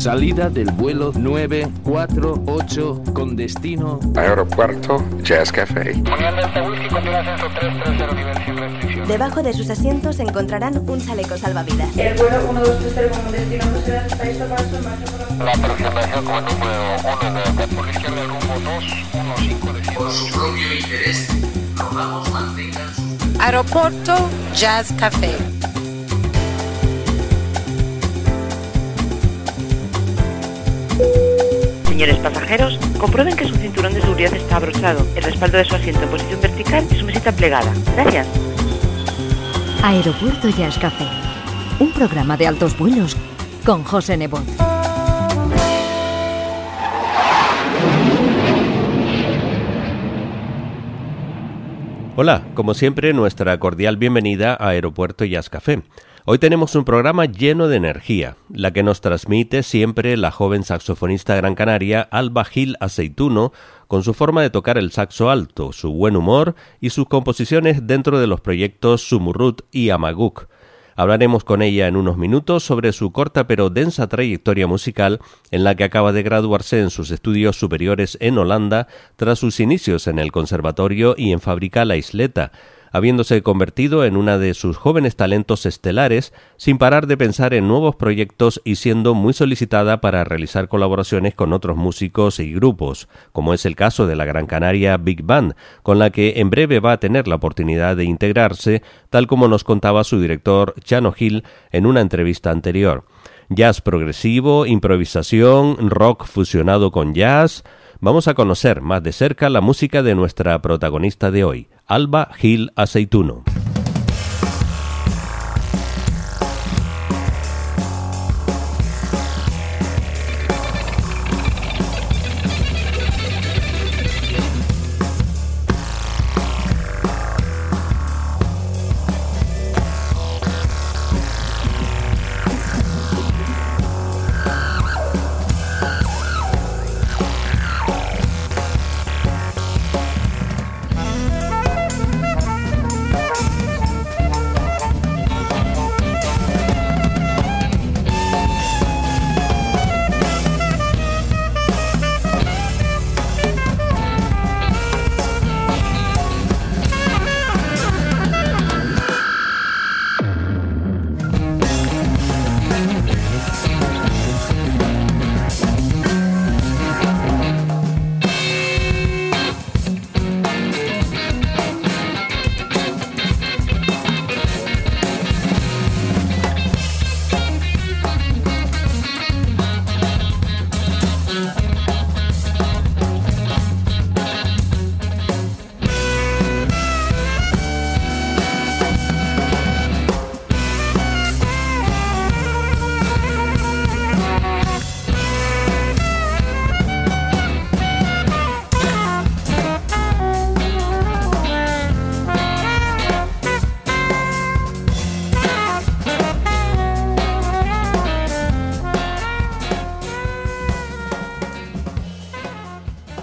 Salida del vuelo 948 con destino Aeropuerto Jazz Café. Debajo de sus asientos encontrarán un chaleco salvavidas. El vuelo 1230 como destino marcha por la La aproximación como número 1 de por izquierda rumbo 215 Por su propio interés, rogamos mantengan su Aeropuerto Jazz Café. Señores pasajeros, comprueben que su cinturón de seguridad está abrochado, el respaldo de su asiento en posición vertical y su mesita plegada. Gracias. Aeropuerto Jazz Café. Un programa de altos vuelos con José Nebot. Hola, como siempre, nuestra cordial bienvenida a Aeropuerto Jazz Café. Hoy tenemos un programa lleno de energía, la que nos transmite siempre la joven saxofonista gran canaria Alba Gil Aceituno, con su forma de tocar el saxo alto, su buen humor y sus composiciones dentro de los proyectos Sumurrut y Amaguk. Hablaremos con ella en unos minutos sobre su corta pero densa trayectoria musical en la que acaba de graduarse en sus estudios superiores en Holanda tras sus inicios en el conservatorio y en Fábrica La Isleta, habiéndose convertido en una de sus jóvenes talentos estelares, sin parar de pensar en nuevos proyectos y siendo muy solicitada para realizar colaboraciones con otros músicos y grupos, como es el caso de la Gran Canaria Big Band, con la que en breve va a tener la oportunidad de integrarse, tal como nos contaba su director Chano Gil en una entrevista anterior. Jazz progresivo, improvisación, rock fusionado con jazz, vamos a conocer más de cerca la música de nuestra protagonista de hoy, Alba Gil Aceituno.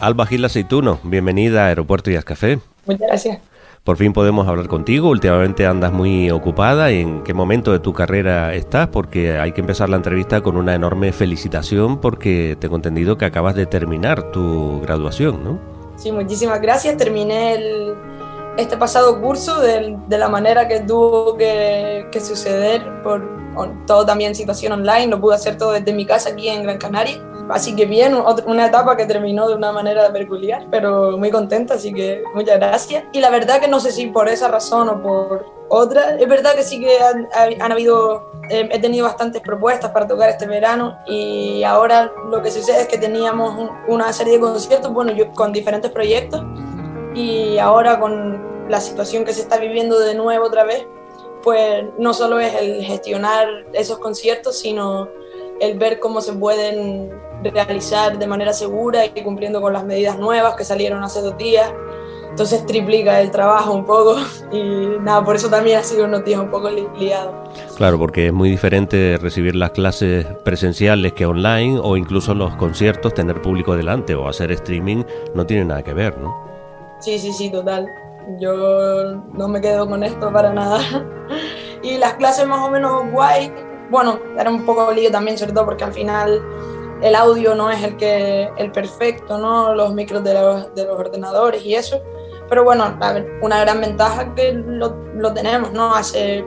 Alba Gil Aceituno, bienvenida a Aeropuerto Jazz Café. Muchas gracias. Por fin podemos hablar contigo. Últimamente andas muy ocupada. ¿En qué momento de tu carrera estás? Porque hay que empezar la entrevista con una enorme felicitación porque tengo entendido que acabas de terminar tu graduación, ¿no? Sí, muchísimas gracias. Terminé el, este pasado curso de, de, la manera que tuvo que, que suceder por on, todo también situación online. Lo pude hacer todo desde mi casa aquí en Gran Canaria. Así que bien, una etapa que terminó de una manera peculiar, pero muy contenta, así que muchas gracias. Y la verdad que no sé si por esa razón o por otra, es verdad que sí que han, han habido, eh, he tenido bastantes propuestas para tocar este verano y ahora lo que sucede es que teníamos un, una serie de conciertos, bueno, yo con diferentes proyectos y ahora con la situación que se está viviendo de nuevo otra vez, pues no solo es el gestionar esos conciertos, sino el ver cómo se pueden realizar de manera segura y cumpliendo con las medidas nuevas que salieron hace dos días entonces triplica el trabajo un poco y nada, por eso también ha sido unos días un poco liados. Claro, porque es muy diferente recibir las clases presenciales que online o incluso los conciertos, tener público delante o hacer streaming no tiene nada que ver, ¿no? Sí, sí, sí, total. Yo no me quedo con esto para nada. Y las clases más o menos guay, bueno, era un poco lío también, sobre todo porque al final el audio no es el que el perfecto, ¿no? Los micros de los, de los ordenadores y eso. Pero bueno, una gran ventaja que lo, lo tenemos, ¿no? Hace,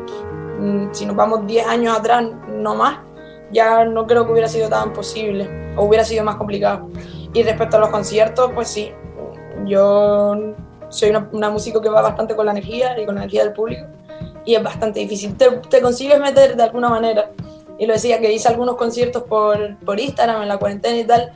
mm, si nos vamos 10 años atrás, no más, ya no creo que hubiera sido tan posible o hubiera sido más complicado. Y respecto a los conciertos, pues sí, yo soy una, una músico que va bastante con la energía y con la energía del público y es bastante difícil. Te, te consigues meter de alguna manera. Y lo decía que hice algunos conciertos por, por Instagram en la cuarentena y tal.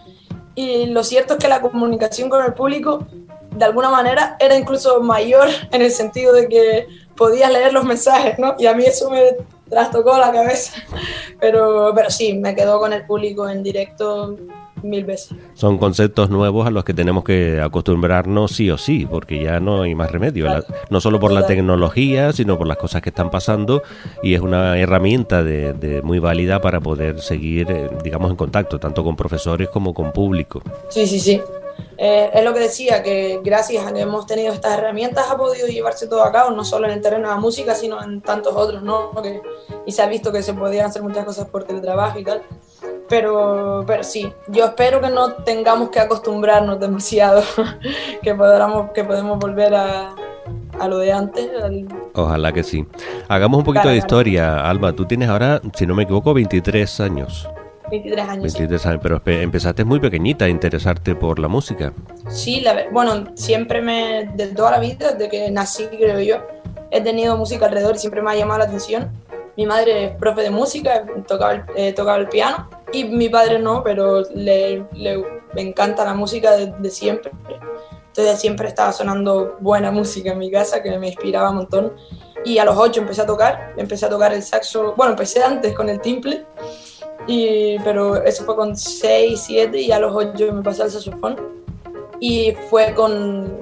Y lo cierto es que la comunicación con el público de alguna manera era incluso mayor en el sentido de que podías leer los mensajes, ¿no? Y a mí eso me trastocó la cabeza. Pero, pero sí, me quedó con el público en directo mil veces. Son conceptos nuevos a los que tenemos que acostumbrarnos sí o sí, porque ya no hay más remedio, la, no solo por la tecnología, sino por las cosas que están pasando y es una herramienta de, de muy válida para poder seguir, eh, digamos, en contacto, tanto con profesores como con público. Sí, sí, sí. Eh, es lo que decía, que gracias a que hemos tenido estas herramientas ha podido llevarse todo a cabo, no solo en el terreno de la música, sino en tantos otros, ¿no? Que, y se ha visto que se podían hacer muchas cosas por teletrabajo y tal. Pero, pero sí, yo espero que no tengamos que acostumbrarnos demasiado, que, podamos, que podemos volver a, a lo de antes. Al... Ojalá que sí. Hagamos un poquito Claro, de claro. historia, Alba. Tú tienes ahora, si no me equivoco, 23 años. 23 años. sí. 23 años, pero empezaste muy pequeñita a interesarte por la música. Sí, la bueno, siempre me, de toda la vida, desde que nací, creo yo, he tenido música alrededor y siempre me ha llamado la atención. Mi madre es profe de música, tocaba el, eh, tocaba el piano, y mi padre no, pero le, le- encanta la música desde siempre. Entonces siempre estaba sonando buena música en mi casa, que me inspiraba un montón. Y a los ocho empecé a tocar, empecé a tocar el saxo, bueno, empecé antes con el timple, y, pero eso fue con 6, 7 y a los 8 me pasé al saxofón. Y fue con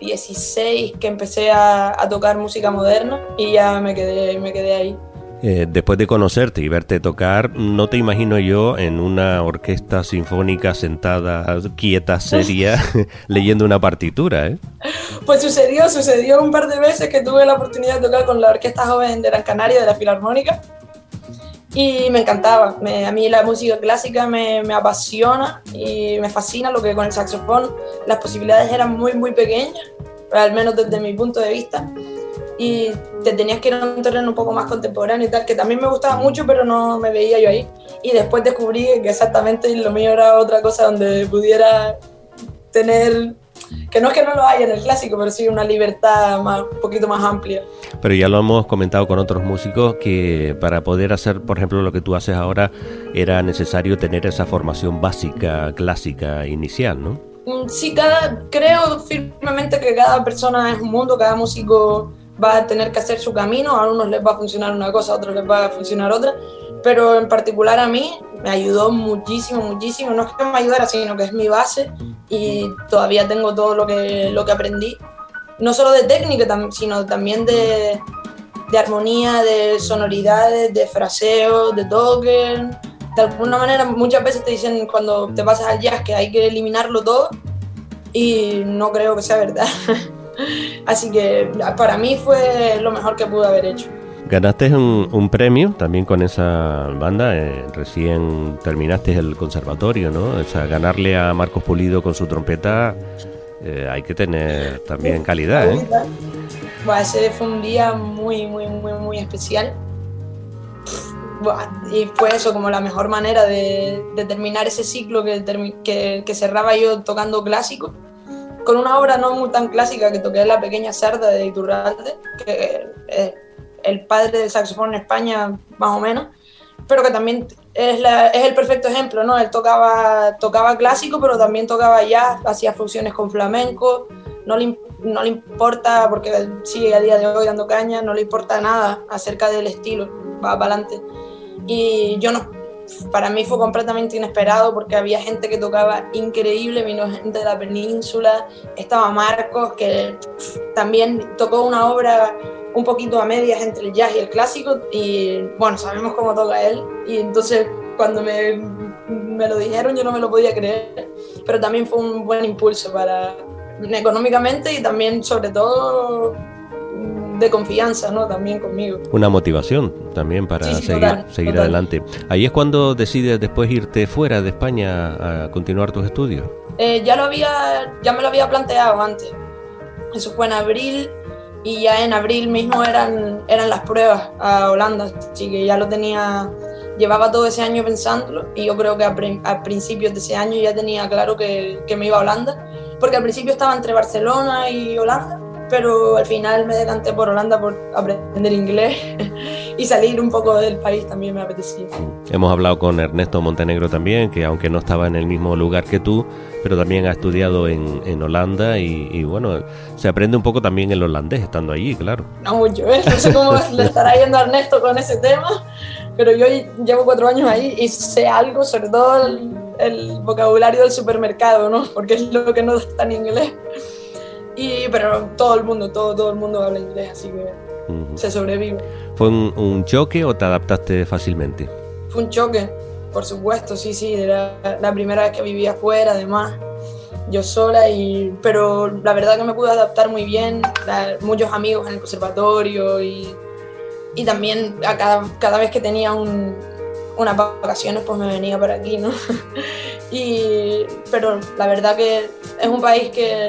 16 que empecé a, a tocar música moderna y ya me quedé, me quedé ahí. Eh, después de conocerte y verte tocar, no te imagino yo en una orquesta sinfónica sentada, quieta, seria, leyendo una partitura, ¿eh? Pues sucedió, sucedió un par de veces que tuve la oportunidad de tocar con la Orquesta Joven de Gran Canaria de la Filarmónica y me encantaba. Me- a mí la música clásica me, me apasiona y me fascina lo que con el saxofón las posibilidades eran muy, muy pequeñas, al menos desde mi punto de vista. Y te tenías que ir a un terreno un poco más contemporáneo y tal, que también me gustaba mucho, pero no me veía yo ahí. Y después descubrí que exactamente lo mío era otra cosa donde pudiera tener, que no es que no lo haya en el clásico, pero sí una libertad más, un poquito más amplia. Pero ya lo hemos comentado con otros músicos que para poder hacer, por ejemplo, lo que tú haces ahora, era necesario tener esa formación básica, clásica, inicial, ¿no? Mm, Sí, cada, creo firmemente que cada persona es un mundo, cada músico va a tener que hacer su camino, a unos les va a funcionar una cosa, a otros les va a funcionar otra, pero en particular a mí me ayudó muchísimo, muchísimo, no es que me ayudara, sino que es mi base y todavía tengo todo lo que, lo que aprendí, no solo de técnica, sino también de, de armonía, de sonoridades, de fraseo, de toque. De alguna manera, muchas veces te dicen cuando te pasas al jazz que hay que eliminarlo todo y no creo que sea verdad. Así que para mí fue lo mejor que pude haber hecho. Ganaste un, un premio también con esa banda, eh, recién terminaste el conservatorio, ¿no? O sea, ganarle a Marcos Pulido con su trompeta eh, hay que tener también calidad, ¿eh? Buah, ese fue un día muy, muy, muy, muy especial. Y fue eso como la mejor manera de, de terminar ese ciclo que, que, que cerraba yo tocando clásico, con una obra no muy tan clásica que toqué La Pequeña Cerda de Iturralde, que es el padre del saxofón en España, más o menos, pero que también es, la- es el perfecto ejemplo, ¿no? Él tocaba, tocaba clásico, pero también tocaba jazz, hacía fusiones con flamenco, no le, no le importa, porque sigue a día de hoy dando caña, no le importa nada acerca del estilo, va para adelante. Y yo no, para mí fue completamente inesperado porque había gente que tocaba increíble, vino gente de la península, estaba Marcos que también tocó una obra un poquito a medias entre el jazz y el clásico y bueno, sabemos cómo toca él. Y entonces cuando me, me lo dijeron yo no me lo podía creer, pero también fue un buen impulso para económicamente y también sobre todo de confianza, ¿no? También conmigo. Una motivación también para Sí, sí, seguir, total, seguir total. adelante. Ahí es cuando decides después irte fuera de España a continuar tus estudios. Eh, ya lo había, ya me lo había planteado antes. Eso fue en abril y ya en abril mismo eran, eran las pruebas a Holanda, así que ya lo tenía, llevaba todo ese año pensándolo y yo creo que a, a principios de ese año ya tenía claro que, que me iba a Holanda, porque al principio estaba entre Barcelona y Holanda, pero al final me decanté por Holanda por aprender inglés y salir un poco del país también me apetecía. Hemos hablado con Ernesto Montenegro también, que aunque no estaba en el mismo lugar que tú, pero también ha estudiado en, en Holanda y, y, bueno, se aprende un poco también el holandés estando allí, claro. No mucho, ¿eh? No sé cómo le estará yendo a Ernesto con ese tema, pero yo llevo cuatro años ahí y sé algo, sobre todo el, el vocabulario del supermercado, ¿no? Porque es lo que no está en inglés. Y, pero todo el mundo, todo, todo el mundo habla inglés, así que Ujú. se sobrevive. ¿Fue un, un choque o te adaptaste fácilmente? Fue un choque, por supuesto, sí, sí, era la primera vez que vivía afuera, además, yo sola, y, pero la verdad que me pude adaptar muy bien, la- muchos amigos en el conservatorio y, y también a cada, cada vez que tenía un- unas vacaciones pues me venía para aquí, ¿no? y, pero la verdad que es un país que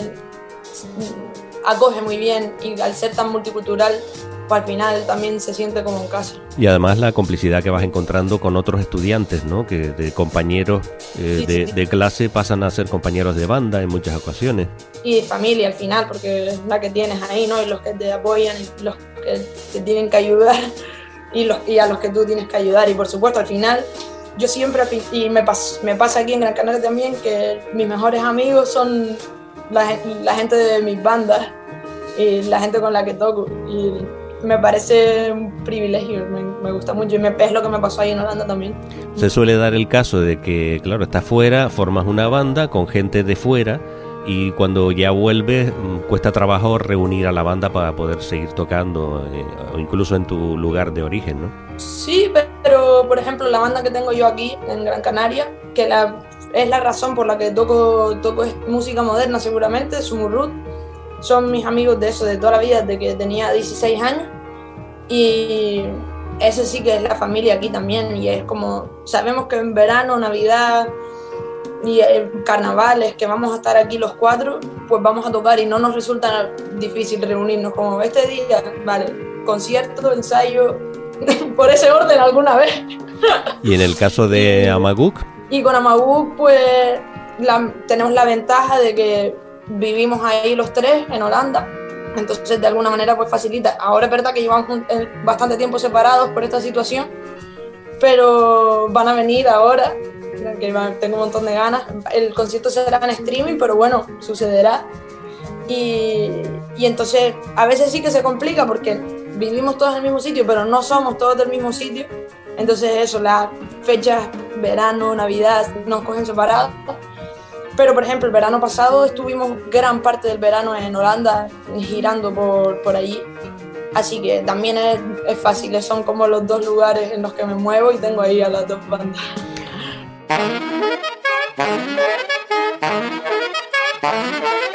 acoge muy bien y al ser tan multicultural, pues al final también se siente como en casa. Y además la complicidad que vas encontrando con otros estudiantes, ¿no? Que de compañeros eh, Sí, de, sí. de clase pasan a ser compañeros de banda en muchas ocasiones. y familia al final, porque es la que tienes ahí, ¿no? Y los que te apoyan, y los que te tienen que ayudar y, los, y a los que tú tienes que ayudar. Y por supuesto, al final, yo siempre, y me, pas- me pasa aquí en Gran Canaria también, que mis mejores amigos son la, la gente de mis bandas y la gente con la que toco. Y me parece un privilegio, me, me gusta mucho y me, es lo que me pasó ahí en Holanda también. Se suele dar el caso de que, claro, estás fuera, formas una banda con gente de fuera y cuando ya vuelves mm, cuesta trabajo reunir a la banda para poder seguir tocando, eh, incluso en tu lugar de origen, ¿no? Sí, pero por ejemplo la banda que tengo yo aquí en Gran Canaria, que la, es la razón por la que toco, toco música moderna seguramente, Sumurrut, son mis amigos de eso, de toda la vida, desde que tenía 16 años. Y eso sí que es la familia aquí también. Y es como, sabemos que en verano, Navidad y carnavales, que vamos a estar aquí los cuatro, pues vamos a tocar y no nos resulta difícil reunirnos como este día, vale, concierto, ensayo, por ese orden alguna vez. Y en el caso de Amaguk, Y con Amagú, pues la- tenemos la ventaja de que vivimos ahí los tres en Holanda, entonces de alguna manera pues facilita. Ahora es verdad que llevamos un- eh, bastante tiempo separados por esta situación, pero van a venir ahora, que tengo un montón de ganas. El concierto será en streaming, pero bueno, sucederá. Y, y entonces a veces sí que se complica porque vivimos todos en el mismo sitio, pero no somos todos del mismo sitio. Entonces eso, las fechas, verano, navidad, nos cogen separados. Pero por ejemplo, el verano pasado estuvimos gran parte del verano en Holanda girando por, por allí. Así que también es, es fácil, son como los dos lugares en los que me muevo y tengo ahí a las dos bandas.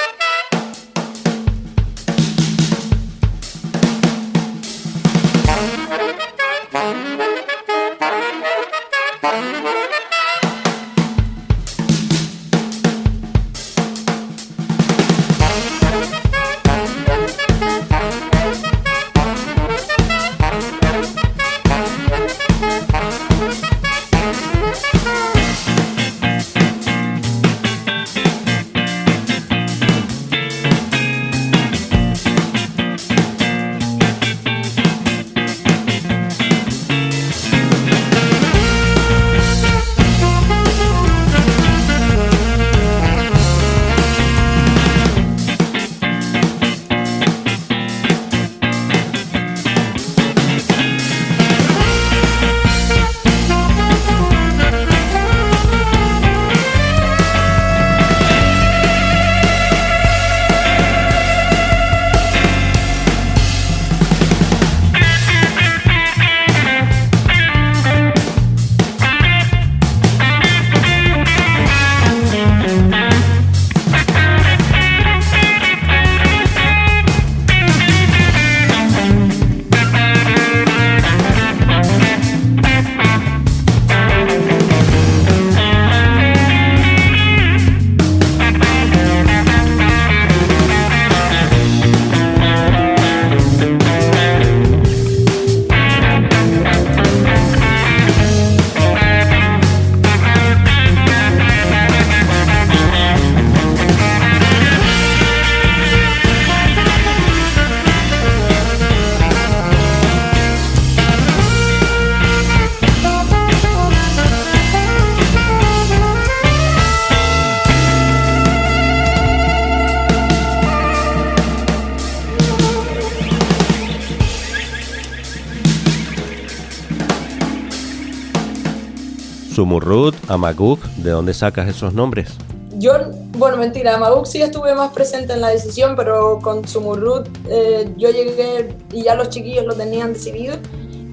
Sumurrut, Amaguk, ¿de dónde sacas esos nombres? Yo, bueno, mentira, Amaguk sí estuve más presente en la decisión, pero con Sumurrut eh, yo llegué y ya los chiquillos lo tenían decidido.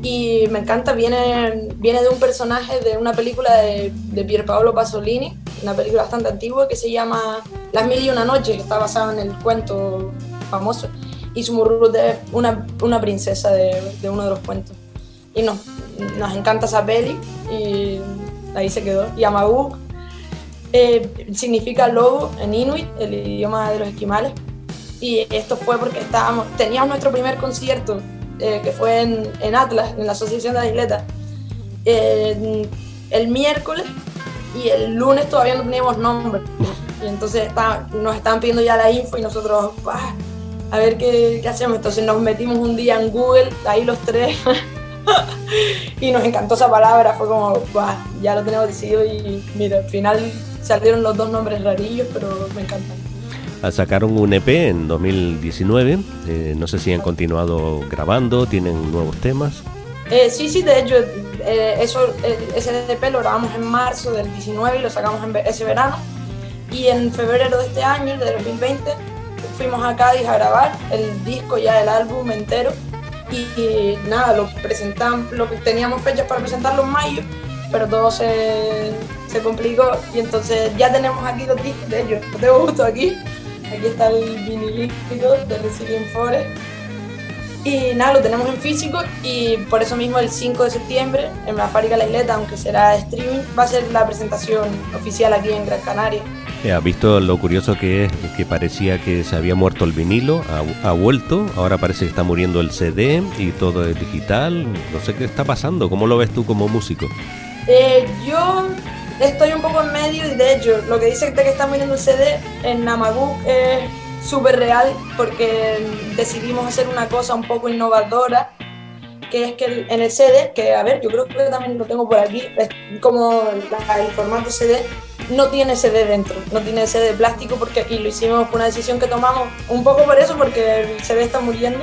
Y me encanta, viene, viene de un personaje de una película de, de Pierpaolo Pasolini, una película bastante antigua que se llama Las Mil y Una Noches, que está basada en el cuento famoso. Y Sumurrut es una, una princesa de, de uno de los cuentos. Y nos, nos encanta esa peli y ahí se quedó. Y Amaguk eh, significa lobo en Inuit, el idioma de los esquimales. Y esto fue porque estábamos, teníamos nuestro primer concierto, eh, que fue en, en, Atlas, en la Asociación de la Isleta, eh, el miércoles y el lunes todavía no teníamos nombre. Y entonces está, nos estaban pidiendo ya la info y nosotros, bah, a ver qué, qué, hacemos. Entonces nos metimos un día en Google, ahí los tres, y nos encantó esa palabra. Fue como, bah, ya lo tenemos decidido y mira, al final salieron los dos nombres rarillos, pero me encantan. Sacaron un EP en 2019, eh, no sé si han continuado grabando, tienen nuevos temas. Eh, sí, sí, de hecho, eh, eso, ese EP lo grabamos en marzo del 19 y lo sacamos en ese verano. Y en febrero de este año, de 2020, fuimos a Cádiz a grabar el disco, ya el álbum entero. Y, nada, lo presentamos, lo que teníamos fechas para presentarlo en mayo, pero todo se, se complicó y entonces ya tenemos aquí los discos de ellos. Lo tengo justo aquí. Aquí está el vinilístico de Resilient Forest. Y nada, lo tenemos en físico y por eso mismo el 5 de septiembre en la Fábrica La Isleta, aunque será streaming, va a ser la presentación oficial aquí en Gran Canaria. ¿Has visto lo curioso que es? Que parecía que se había muerto el vinilo, ha, ha, vuelto, ahora parece que está muriendo el CD y todo es digital. No sé qué está pasando, ¿cómo lo ves tú como músico? Eh, yo estoy un poco en medio y de hecho lo que dice que está muriendo el CD en Namaguk es súper real porque decidimos hacer una cosa un poco innovadora que es que en el CD, que a ver, yo creo que también lo tengo por aquí, es como la, el formato CD no tiene CD dentro, no tiene CD plástico porque aquí lo hicimos, fue una decisión que tomamos un poco por eso, porque el CD está muriendo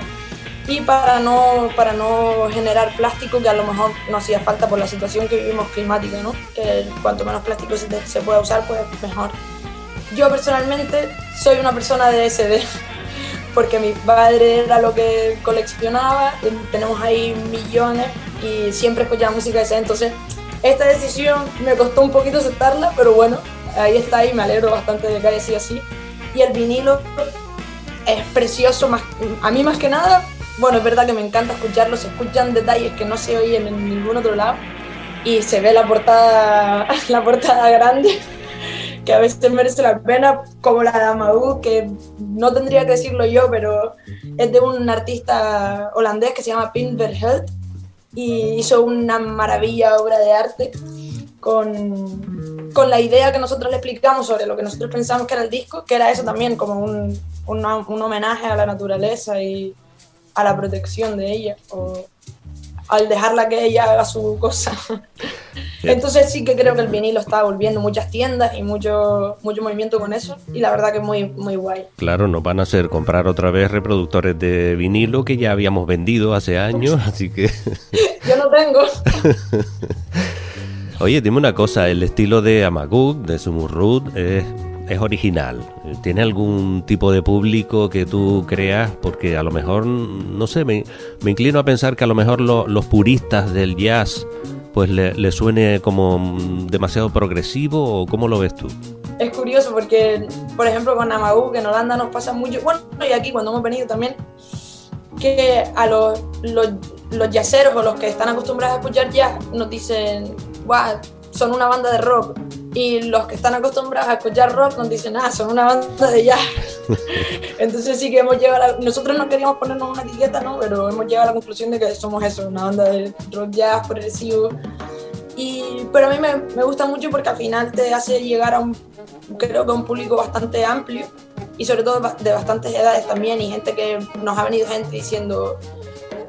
y para no, para no generar plástico que a lo mejor no hacía falta por la situación que vivimos climática, ¿no? que cuanto menos plástico se, se pueda usar, pues mejor. Yo personalmente soy una persona de SD, porque mi padre era lo que coleccionaba, tenemos ahí millones y siempre escuchaba música de CD, entonces esta decisión me costó un poquito aceptarla, pero bueno, ahí está y me alegro bastante de que haya sido así. Y el vinilo es precioso, más, a mí más que nada, bueno, es verdad que me encanta escucharlo, se escuchan detalles que no se oyen en ningún otro lado y se ve la portada, la portada grande, que a veces merece la pena, como la de Amadou, que no tendría que decirlo yo, pero es de un artista holandés que se llama Pim y hizo una maravilla obra de arte con, con, la idea que nosotros le explicamos sobre lo que nosotros pensamos que era el disco, que era eso también, como un, un, un homenaje a la naturaleza y a la protección de ella, o al dejarla que ella haga su cosa. Entonces sí que creo que el vinilo está volviendo muchas tiendas y mucho, mucho movimiento con eso y la verdad que es muy, muy guay. Claro, nos van a hacer comprar otra vez reproductores de vinilo que ya habíamos vendido hace años, así que... Yo no tengo. Oye, dime una cosa, el estilo de Amaguk, de Sumurrut, es, es original. ¿Tiene algún tipo de público que tú creas? Porque a lo mejor, no sé, me, me inclino a pensar que a lo mejor lo, los puristas del jazz pues le, suene como demasiado progresivo o cómo lo ves tú? Es curioso porque, por ejemplo, con Amaguk en Holanda nos pasa mucho, bueno, y aquí cuando hemos venido también, que a los, los, los jazzeros o los que están acostumbrados a escuchar jazz nos dicen, wow, son una banda de rock. Y los que están acostumbrados a escuchar rock nos dicen, ah, son una banda de jazz. Entonces sí que hemos llegado a. Nosotros no queríamos ponernos una etiqueta, ¿no? Pero hemos llegado a la conclusión de que somos eso, una banda de rock jazz progresivo. Y, pero a mí me, me gusta mucho porque al final te hace llegar a un, creo que a un público bastante amplio y sobre todo de bastantes edades también y gente que nos ha venido gente diciendo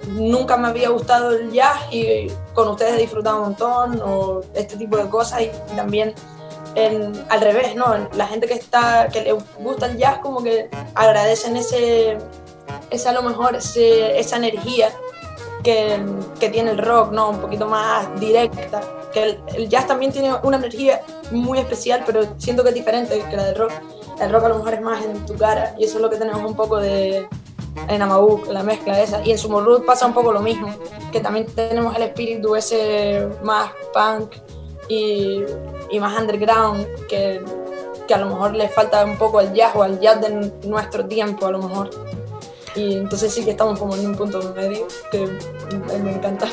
nunca me había gustado el jazz y con ustedes he disfrutado un montón o este tipo de cosas y también en, al revés, ¿no? La gente que está que le gusta el jazz como que agradecen ese, ese a lo mejor ese, esa energía que, que, tiene el rock, ¿no? Un poquito más directa que el, el, jazz también tiene una energía muy especial, pero siento que es diferente que la del rock. El rock a lo mejor es más en tu cara y eso es lo que tenemos un poco de en Amaú, la mezcla esa. Y en Sumurrut pasa un poco lo mismo, que también tenemos el espíritu ese más punk y, y más underground, que, que a lo mejor le falta un poco al jazz o al jazz de nuestro tiempo a lo mejor. Y entonces sí que estamos como en un punto medio que me encanta.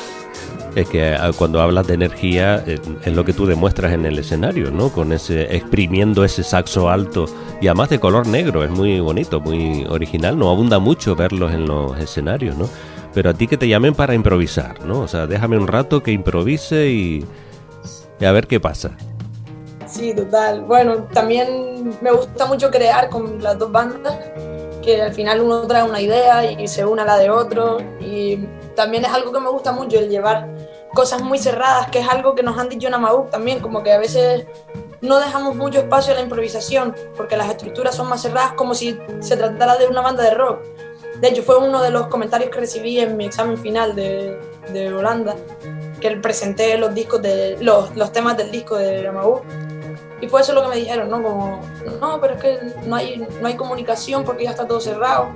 Es que cuando hablas de energía es lo que tú demuestras en el escenario, ¿no? Con ese exprimiendo ese saxo alto y además de color negro, es muy bonito, muy original, no abunda mucho verlos en los escenarios, ¿no? Pero a ti que te llamen para improvisar, ¿no? O sea, déjame un rato que improvise y, y a ver qué pasa. Sí, total. Bueno, también me gusta mucho crear con las dos bandas que al final uno trae una idea y se une a la de otro. Y también es algo que me gusta mucho, el llevar cosas muy cerradas, que es algo que nos han dicho en Amauk también, como que a veces no dejamos mucho espacio a la improvisación, porque las estructuras son más cerradas, como si se tratara de una banda de rock. De hecho, fue uno de los comentarios que recibí en mi examen final de, de Holanda, que presenté los, discos de, los, los temas del disco de Amauk y fue eso lo que me dijeron, ¿no? Como, no, pero es que no hay, no hay comunicación porque ya está todo cerrado.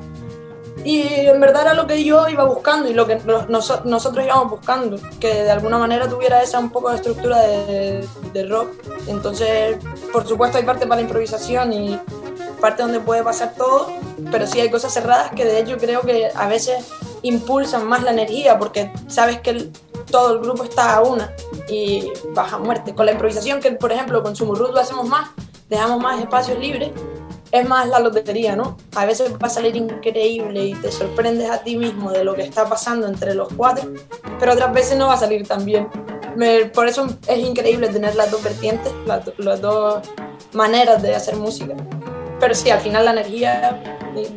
Y en verdad era lo que yo iba buscando y lo que nos, nosotros íbamos buscando, que de alguna manera tuviera esa un poco de estructura de, de, rock. Entonces, por supuesto hay parte para la improvisación y parte donde puede pasar todo, pero sí hay cosas cerradas que de hecho creo que a veces impulsan más la energía porque sabes que todo el grupo está a una y baja muerte. Con la improvisación, que por ejemplo con Sumurrut lo hacemos más, dejamos más espacios libres, es más la lotería, ¿no? A veces va a salir increíble y te sorprendes a ti mismo de lo que está pasando entre los cuatro, pero otras veces no va a salir tan bien. Por eso es increíble tener las dos vertientes, las, las dos maneras de hacer música. Pero sí, al final la energía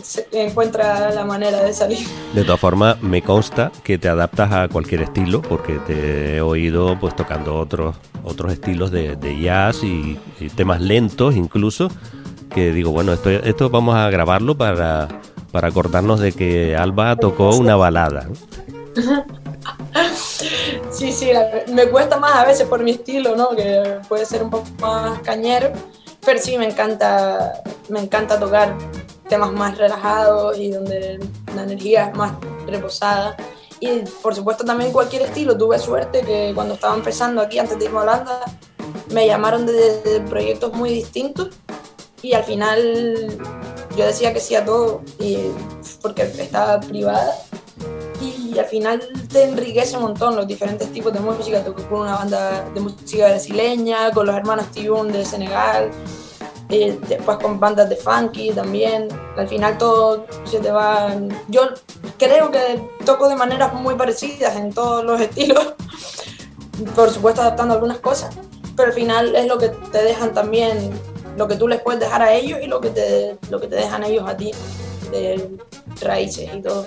se encuentra la manera de salir. De todas formas, me consta que te adaptas a cualquier estilo, porque te he oído pues tocando otros otros estilos de, de jazz y, y, temas lentos incluso, que digo, bueno, esto, esto vamos a grabarlo para, para acordarnos de que Alba tocó una balada. Sí, sí, me cuesta más a veces por mi estilo, ¿no? Que puede ser un poco más cañero, sí me encanta, me encanta tocar temas más relajados y donde la energía es más reposada. Y por supuesto también cualquier estilo. Tuve suerte que cuando estaba empezando aquí, antes de irme a Holanda, me llamaron de, de proyectos muy distintos y al final yo decía que sí a todo y, porque estaba privada y al final te enriquece un montón los diferentes tipos de música. Toqué con una banda de música brasileña, con los hermanos Tibun de Senegal, después con bandas de funky también. Al final todo se te va. Yo creo que toco de maneras muy parecidas en todos los estilos, por supuesto adaptando algunas cosas, pero al final es lo que te dejan también, lo que tú les puedes dejar a ellos y lo que te, lo que te dejan ellos a ti de raíces y todo.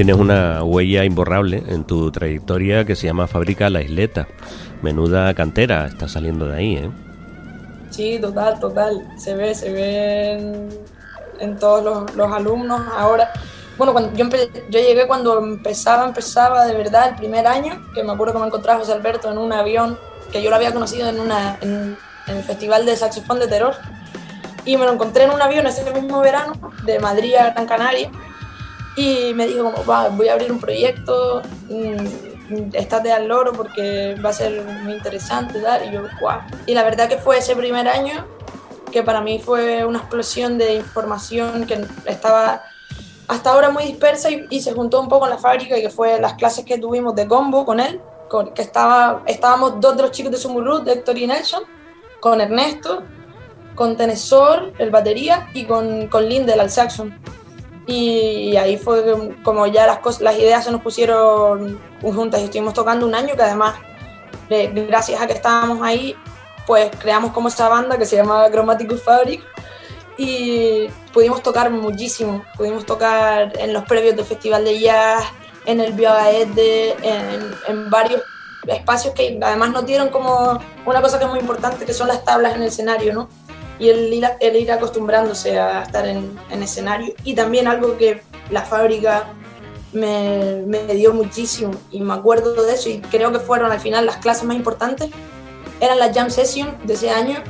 Tienes una huella imborrable en tu trayectoria que se llama Fábrica La Isleta. Menuda cantera está saliendo de ahí, ¿eh? Sí, total, total. Se ve, se ve en, todos los, los, alumnos ahora. Bueno, cuando yo, yo llegué cuando empezaba, empezaba de verdad el primer año, que me acuerdo que me encontraba José Alberto en un avión, que yo lo había conocido en, una, en, en el Festival de Saxofón de Terror, y me lo encontré en un avión ese mismo verano, de Madrid a Gran Canaria, y me dijo como, Va, voy a abrir un proyecto, mmm, estate al loro porque va a ser muy interesante, tal. y yo, guau. Y la verdad que fue ese primer año que para mí fue una explosión de información que estaba hasta ahora muy dispersa y, y se juntó un poco en la fábrica y que fue las clases que tuvimos de combo con él, con, que estaba, estábamos dos de los chicos de Sumurrut, Héctor y Nelson, con Ernesto, con Tenesor, el batería, y con, con Lindel, al saxon. Y, ahí fue como ya las, cosas, las ideas se nos pusieron juntas y estuvimos tocando un año que además, gracias a que estábamos ahí, pues creamos como esa banda que se llamaba Chromaticus Fabric y pudimos tocar muchísimo. Pudimos tocar en los previos del Festival de Jazz, en el Biogaete, en, en varios espacios que además nos dieron como una cosa que es muy importante, que son las tablas en el escenario, ¿no? Y el ir, el ir acostumbrándose a estar en, en, escenario. Y también algo que la fábrica me, me, dio muchísimo, y me acuerdo de eso, y creo que fueron al final las clases más importantes, eran las jam sessions de ese año,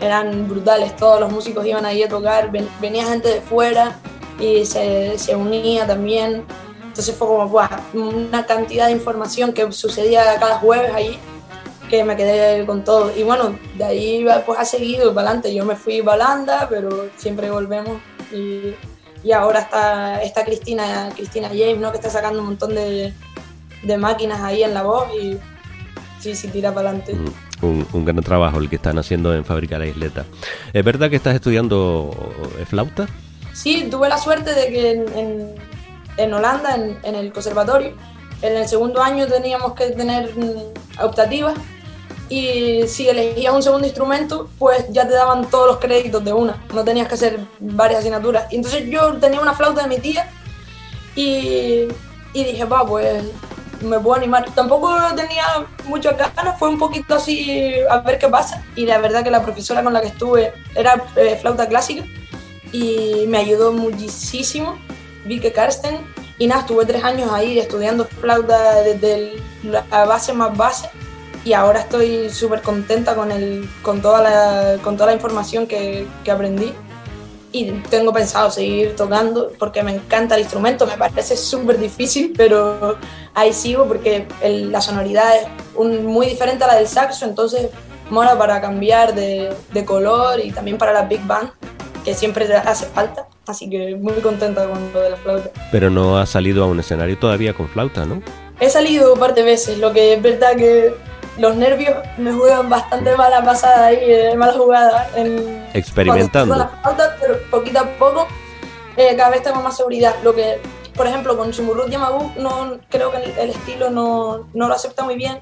eran brutales, todos los músicos iban ahí a tocar, ven, venía gente de fuera y se, se unía también. Entonces fue como wow, una cantidad de información que sucedía cada jueves ahí que me quedé con todo. Y bueno, de ahí pues ha seguido para adelante. Yo me fui para Holanda, pero siempre volvemos. Y, y, ahora está, está Cristina, Cristina James, ¿no? que está sacando un montón de, de máquinas ahí en la voz y sí, sí, tira para adelante. Mm. Un, un, gran trabajo el que están haciendo en Fábrica La Isleta. ¿Es verdad que estás estudiando flauta? Sí, tuve la suerte de que en, en, en Holanda, en, en, el conservatorio, en el segundo año teníamos que tener optativas y si elegías un segundo instrumento, pues ya te daban todos los créditos de una, no tenías que hacer varias asignaturas. Entonces yo tenía una flauta de mi tía y, dije, va, pues me puedo animar. Tampoco tenía muchas ganas, fue un poquito así a ver qué pasa. Y la verdad que la profesora con la que estuve era eh, flauta clásica y me ayudó muchísimo, Vike Karsten. Y nada, estuve tres años ahí estudiando flauta desde la base más base y ahora estoy súper contenta con, el, con, toda la, con toda la información que, que aprendí y tengo pensado seguir tocando porque me encanta el instrumento, me parece súper difícil, pero ahí sigo porque el, la sonoridad es un, muy diferente a la del saxo, entonces mola para cambiar de, de, color y también para la big band, que siempre hace falta, así que muy contenta con lo de la flauta. Pero no has salido a un escenario todavía con flauta, ¿no? He salido un par de veces, lo que es verdad que los nervios me juegan bastante mala pasada ahí, eh, mala jugada. En, Experimentando. Pero poquito a poco eh, cada vez tengo más seguridad. Lo que, por ejemplo, con Sumurrut Yamabu, no, creo que el, el estilo no, no, lo acepta muy bien.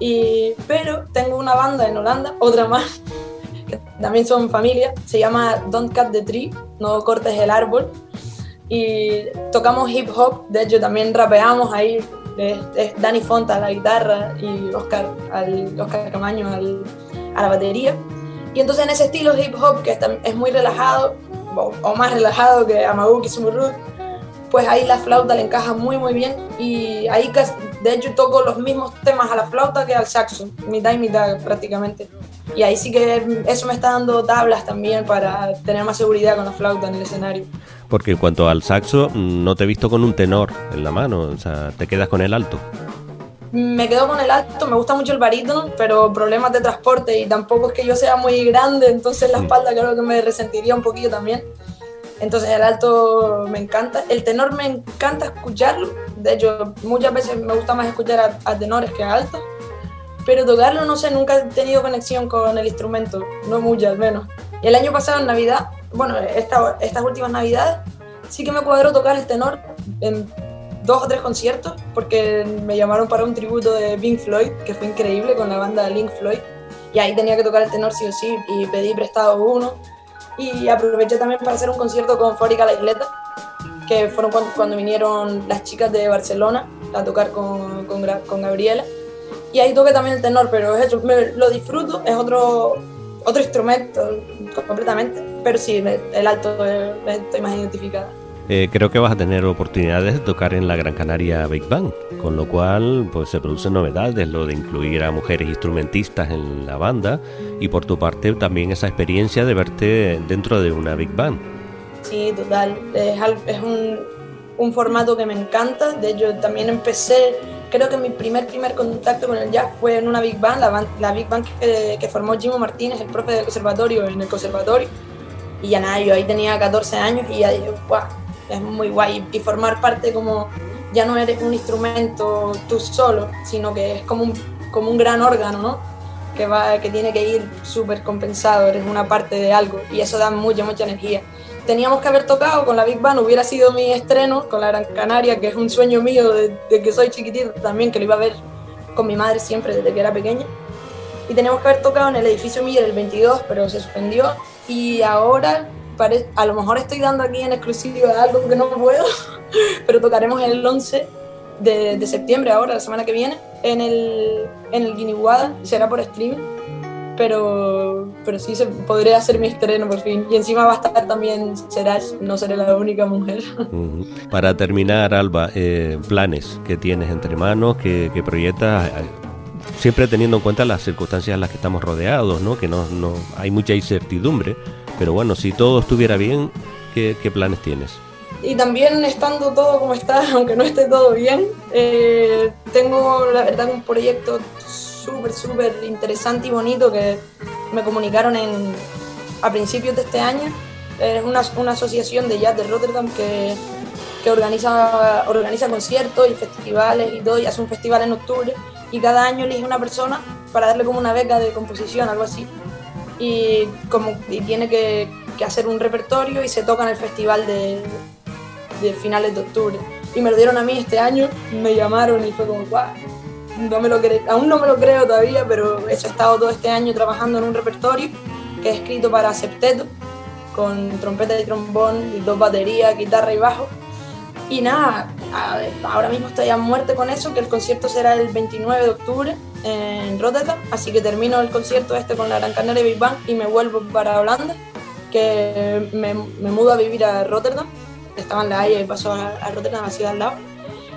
Y, pero tengo una banda en Holanda, otra más, que también son familia, se llama Don't Cut the Tree, no cortes el árbol. Y tocamos hip hop, de hecho también rapeamos ahí es, es Fonta a la guitarra y Oscar, al, Oscar Camaño al, a la batería. Y entonces en ese estilo hip hop que es muy relajado, o, más relajado que Amagu y Sumurrut, pues ahí la flauta le encaja muy muy bien y ahí de hecho toco los mismos temas a la flauta que al saxo, mitad y mitad prácticamente. Y ahí sí que eso me está dando tablas también para tener más seguridad con la flauta en el escenario. Porque en cuanto al saxo, no te he visto con un tenor en la mano, o sea, te quedas con el alto. Me quedo con el alto, me gusta mucho el barítono, pero problemas de transporte y tampoco es que yo sea muy grande, entonces la espalda creo que me resentiría un poquito también. Entonces el alto me encanta, el tenor me encanta escucharlo, de hecho muchas veces me gusta más escuchar a, a tenores que a altos, pero tocarlo no sé, nunca he tenido conexión con el instrumento, no mucho al menos. Y el año pasado en Navidad, bueno, esta, estas últimas Navidades, sí que me cuadró tocar el tenor en dos o tres conciertos, porque me llamaron para un tributo de Pink Floyd, que fue increíble con la banda Link Floyd, y ahí tenía que tocar el tenor sí o sí, y pedí prestado uno, y aproveché también para hacer un concierto con Fórica La Isleta, que fueron cuando, cuando vinieron las chicas de Barcelona a tocar con, con, con Gabriela. Y ahí toqué también el tenor, pero es eso, me- lo disfruto, es otro, otro instrumento completamente. Pero sí, el alto eh, estoy más identificada. Eh, creo que vas a tener oportunidades de tocar en la Gran Canaria Big Band, con lo cual pues se producen novedades, lo de incluir a mujeres instrumentistas en la banda y por tu parte también esa experiencia de verte dentro de una Big Band. Sí, total. Es, es un, un formato que me encanta. De hecho, también empecé, creo que mi primer, primer contacto con el jazz fue en una Big Band, la, ban- la Big Band que, que formó Jimo Martínez, el profe del conservatorio, en el conservatorio. Y ya nada, yo ahí tenía 14 años y ya dije, guau, es muy guay. Y formar parte como, ya no eres un instrumento tú solo, sino que es como un, como un gran órgano, ¿no? Que, va, que tiene que ir súper compensado, eres una parte de algo y eso da mucha, mucha energía teníamos que haber tocado con la Big Band, hubiera sido mi estreno con la Gran Canaria, que es un sueño mío de, de que soy chiquitito también, que lo iba a ver con mi madre siempre desde que era pequeña. Y teníamos que haber tocado en el edificio Miller el 22, pero se suspendió. Y ahora, pare- a lo mejor estoy dando aquí en exclusiva algo que no puedo, pero tocaremos el 11 de, de septiembre, ahora, la semana que viene, en el, en el Guiniguada, será por streaming pero, pero sí se podría hacer mi estreno por fin. Y encima va a estar también Serach, no seré la única mujer. Para terminar, Alba, eh, planes que tienes entre manos, que, que proyectas, eh, siempre teniendo en cuenta las circunstancias en las que estamos rodeados, ¿no? que no, no hay mucha incertidumbre, pero bueno, si todo estuviera bien, ¿qué, planes tienes? Y también estando todo como está, aunque no esté todo bien, eh, tengo la verdad un proyecto súper, súper interesante y bonito que me comunicaron en, a principios de este año. Es una, una asociación de jazz de Rotterdam que, que organiza, organiza conciertos y festivales y todo, y hace un festival en octubre. Y cada año elige una persona para darle como una beca de composición, algo así. Y, como, y tiene que, que hacer un repertorio y se toca en el festival de, de finales de octubre. Y me lo dieron a mí este año, me llamaron y fue como, guau, no me lo cre- aún no me lo creo todavía, pero he estado todo este año trabajando en un repertorio que he escrito para septeto, con trompeta y trombón, y dos baterías, guitarra y bajo. Y nada, ahora mismo estoy a muerte con eso, que el concierto será el 29 de octubre en Rotterdam, así que termino el concierto este con la Gran Canaria Big Band y me vuelvo para Holanda, que me, me mudo a vivir a Rotterdam, estaba en La Haya y paso a, a Rotterdam, la ciudad al lado.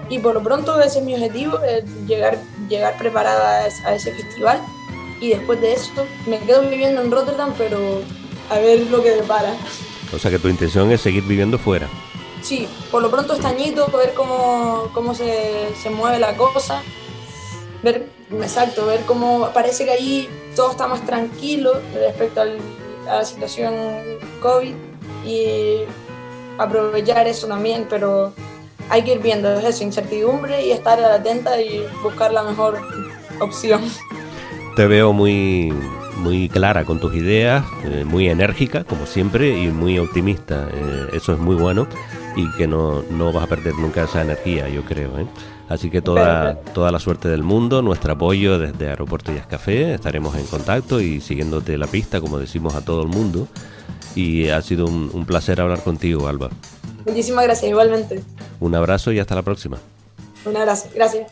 Y por lo pronto ese es mi objetivo, llegar, llegar preparada a es- a ese festival y después de eso me quedo viviendo en Rotterdam, pero a ver lo que depara. O sea que tu intención es seguir viviendo fuera. Sí, por lo pronto este añito, ver cómo, cómo se, se mueve la cosa, ver, exacto, ver cómo parece que ahí todo está más tranquilo respecto al- a la situación COVID y aprovechar eso también, pero hay que ir viendo es eso, incertidumbre y estar atenta y buscar la mejor opción. Te veo muy, muy clara con tus ideas, eh, muy enérgica, como siempre, y muy optimista. Eh, eso es muy bueno y que no, no vas a perder nunca esa energía, yo creo. ¿eh? Así que toda, toda la suerte del mundo, nuestro apoyo desde Aeropuerto Jazz Café, estaremos en contacto y siguiéndote la pista, como decimos a todo el mundo. Y ha sido un, un placer hablar contigo, Alba. Muchísimas gracias, igualmente. Un abrazo y hasta la próxima. Un abrazo, gracias.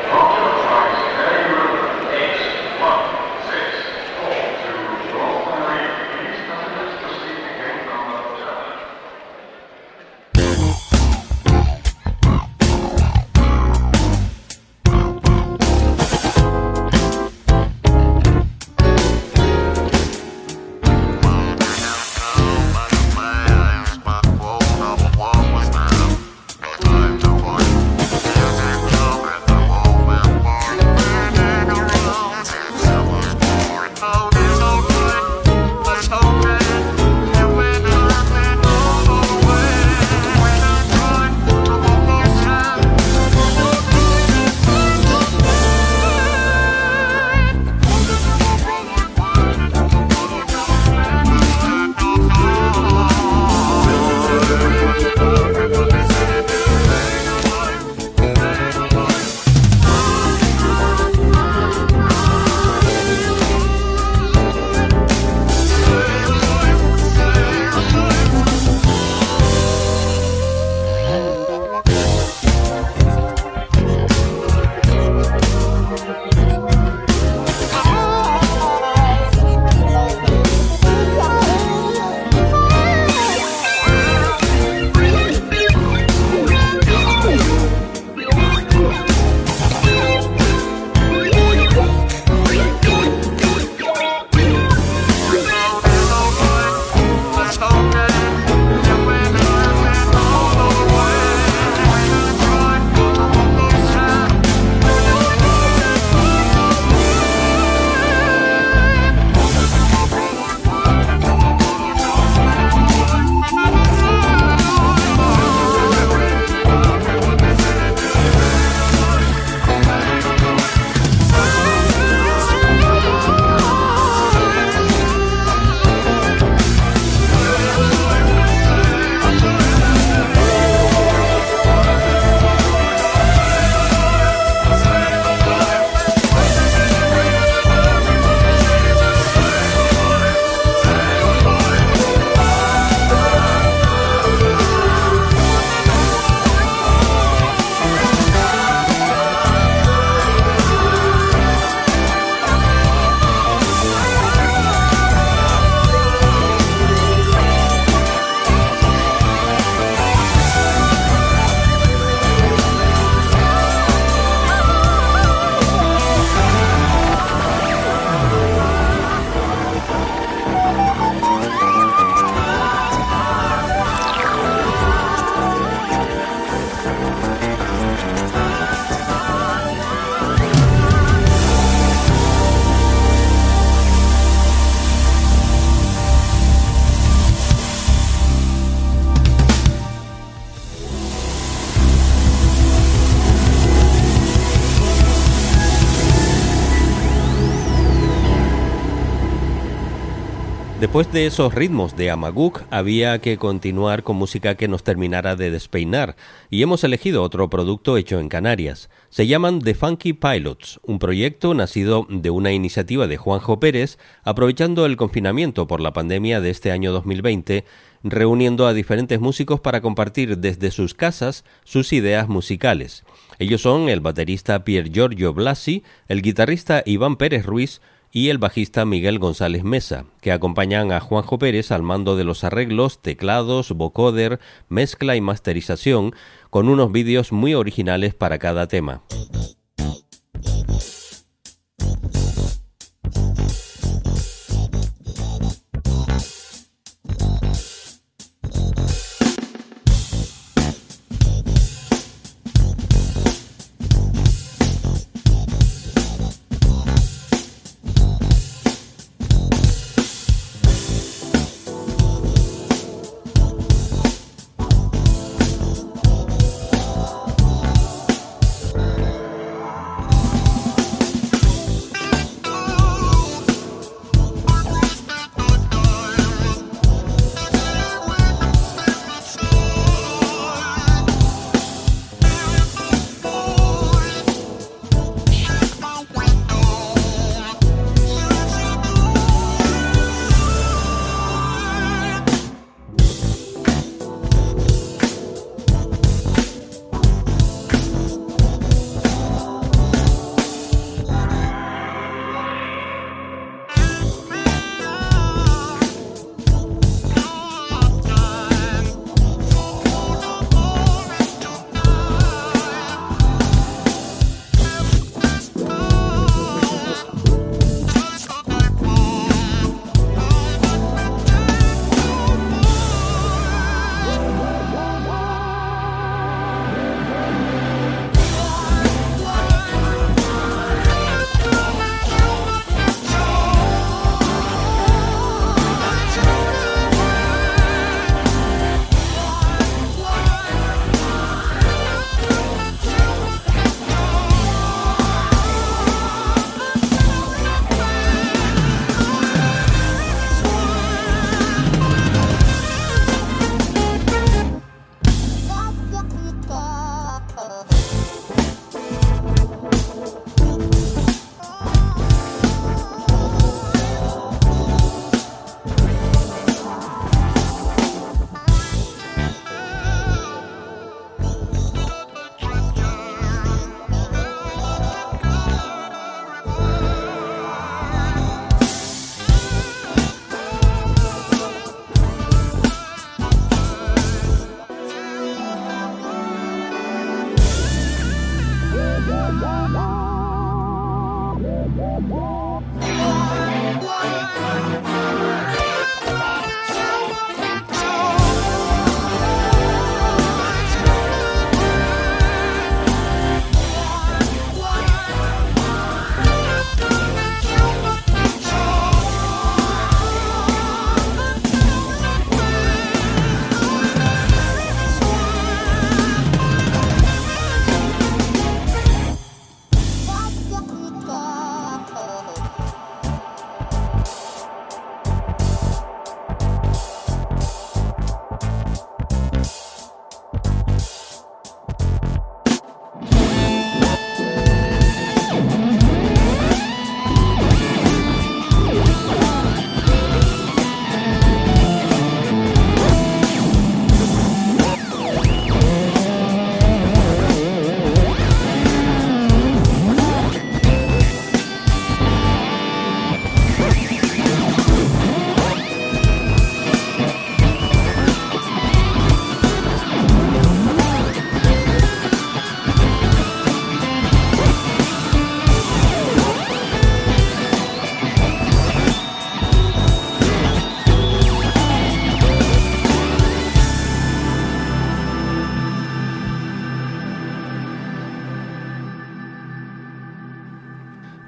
Después de esos ritmos de Amaguk, había que continuar con música que nos terminara de despeinar, y hemos elegido otro producto hecho en Canarias. Se llaman The Funky Pilots, un proyecto nacido de una iniciativa de Juanjo Pérez, aprovechando el confinamiento por la pandemia de este año 2020, reuniendo a diferentes músicos para compartir desde sus casas sus ideas musicales. Ellos son el baterista Pier Giorgio Blasi, el guitarrista Iván Pérez Ruiz, y el bajista Miguel González Mesa, que acompañan a Juanjo Pérez al mando de los arreglos, teclados, vocoder, mezcla y masterización, con unos vídeos muy originales para cada tema.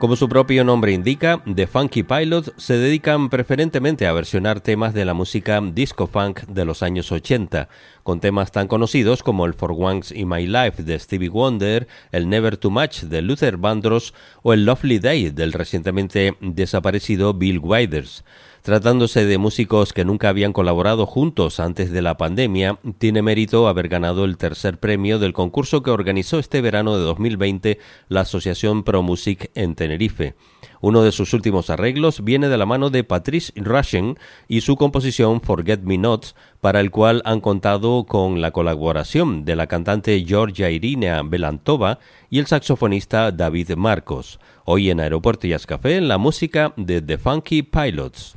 Como su propio nombre indica, The Funky Pilots se dedican preferentemente a versionar temas de la música disco funk de los años 80, con temas tan conocidos como el For Once in My Life de Stevie Wonder, el Never Too Much de Luther Vandross o el Lovely Day del recientemente desaparecido Bill Withers. Tratándose de músicos que nunca habían colaborado juntos antes de la pandemia, tiene mérito haber ganado el tercer premio del concurso que organizó este verano de 2020 la Asociación Pro Music en Tenerife. Uno de sus últimos arreglos viene de la mano de Patrice Rushen y su composición Forget Me Not, para el cual han contado con la colaboración de la cantante Georgia Irina Belantova y el saxofonista David Marcos. Hoy en Aeropuerto y Café, la música de The Funky Pilots.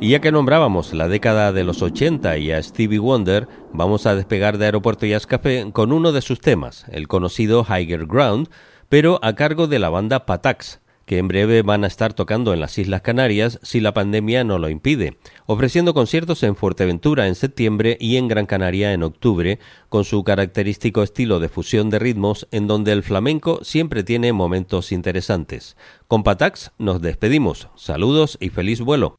Y ya que nombrábamos la década de los 80 y a Stevie Wonder, vamos a despegar de Aeropuerto Jazz Café con uno de sus temas, el conocido Higher Ground, pero a cargo de la banda Patax, que en breve van a estar tocando en las Islas Canarias si la pandemia no lo impide, ofreciendo conciertos en Fuerteventura en septiembre y en Gran Canaria en octubre, con su característico estilo de fusión de ritmos en donde el flamenco siempre tiene momentos interesantes. Con Patax nos despedimos. Saludos y feliz vuelo.